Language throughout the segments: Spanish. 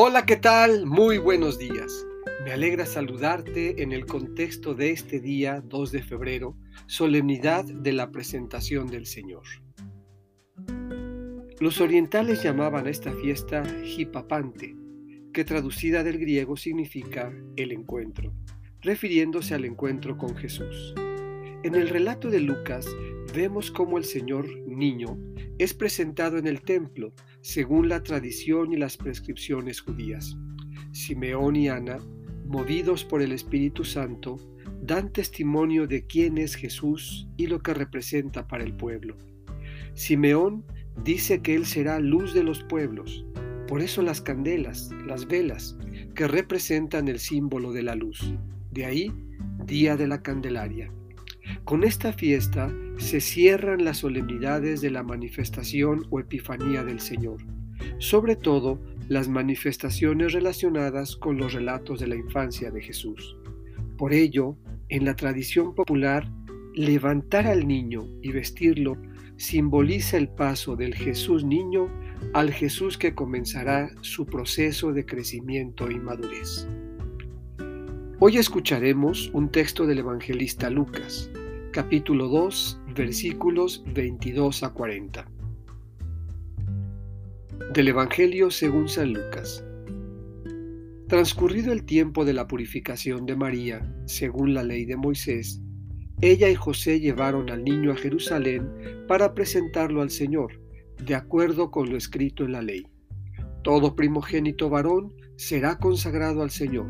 Hola, ¿qué tal? Muy buenos días. Me alegra saludarte en el contexto de este día 2 de febrero, solemnidad de la presentación del Señor. Los orientales llamaban a esta fiesta Hipapante, que traducida del griego significa el encuentro, refiriéndose al encuentro con Jesús. En el relato de Lucas vemos cómo el Señor niño es presentado en el templo según la tradición y las prescripciones judías. Simeón y Ana, movidos por el Espíritu Santo, dan testimonio de quién es Jesús y lo que representa para el pueblo. Simeón dice que Él será luz de los pueblos, por eso las candelas, las velas, que representan el símbolo de la luz. De ahí, Día de la Candelaria. Con esta fiesta se cierran las solemnidades de la manifestación o epifanía del Señor, sobre todo las manifestaciones relacionadas con los relatos de la infancia de Jesús. Por ello, en la tradición popular, levantar al niño y vestirlo simboliza el paso del Jesús niño al Jesús que comenzará su proceso de crecimiento y madurez. Hoy escucharemos un texto del evangelista Lucas, capítulo 2, versículos 22 a 40. Del Evangelio según San Lucas. Transcurrido el tiempo de la purificación de María, según la ley de Moisés, ella y José llevaron al niño a Jerusalén para presentarlo al Señor, de acuerdo con lo escrito en la ley. Todo primogénito varón será consagrado al Señor,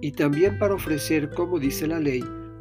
y también para ofrecer, como dice la ley,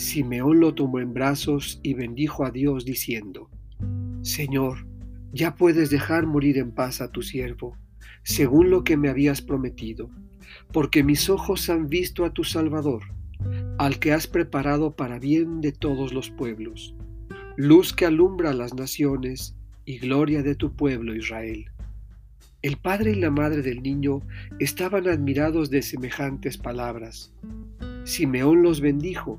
Simeón lo tomó en brazos y bendijo a Dios diciendo, Señor, ya puedes dejar morir en paz a tu siervo, según lo que me habías prometido, porque mis ojos han visto a tu Salvador, al que has preparado para bien de todos los pueblos, luz que alumbra a las naciones y gloria de tu pueblo Israel. El padre y la madre del niño estaban admirados de semejantes palabras. Simeón los bendijo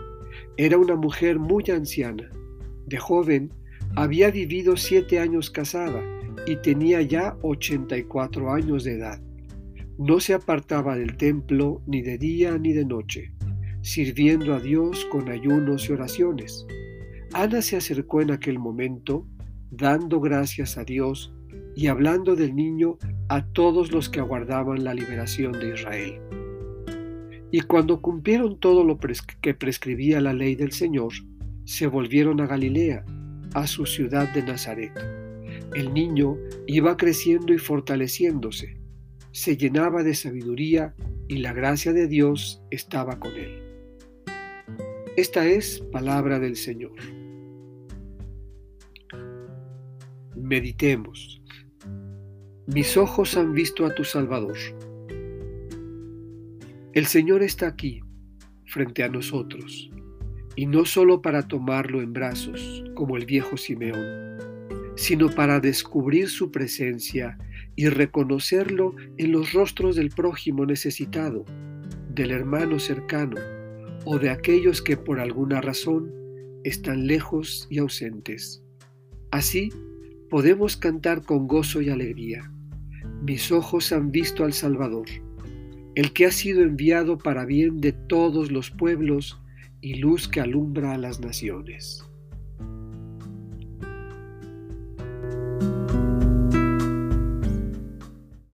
Era una mujer muy anciana. De joven había vivido siete años casada y tenía ya 84 años de edad. No se apartaba del templo ni de día ni de noche, sirviendo a Dios con ayunos y oraciones. Ana se acercó en aquel momento, dando gracias a Dios y hablando del niño a todos los que aguardaban la liberación de Israel. Y cuando cumplieron todo lo que prescribía la ley del Señor, se volvieron a Galilea, a su ciudad de Nazaret. El niño iba creciendo y fortaleciéndose, se llenaba de sabiduría y la gracia de Dios estaba con él. Esta es palabra del Señor. Meditemos. Mis ojos han visto a tu Salvador el Señor está aquí, frente a nosotros, y no solo para tomarlo en brazos, como el viejo Simeón, sino para descubrir su presencia y reconocerlo en los rostros del prójimo necesitado, del hermano cercano o de aquellos que por alguna razón están lejos y ausentes. Así podemos cantar con gozo y alegría. Mis ojos han visto al Salvador el que ha sido enviado para bien de todos los pueblos y luz que alumbra a las naciones.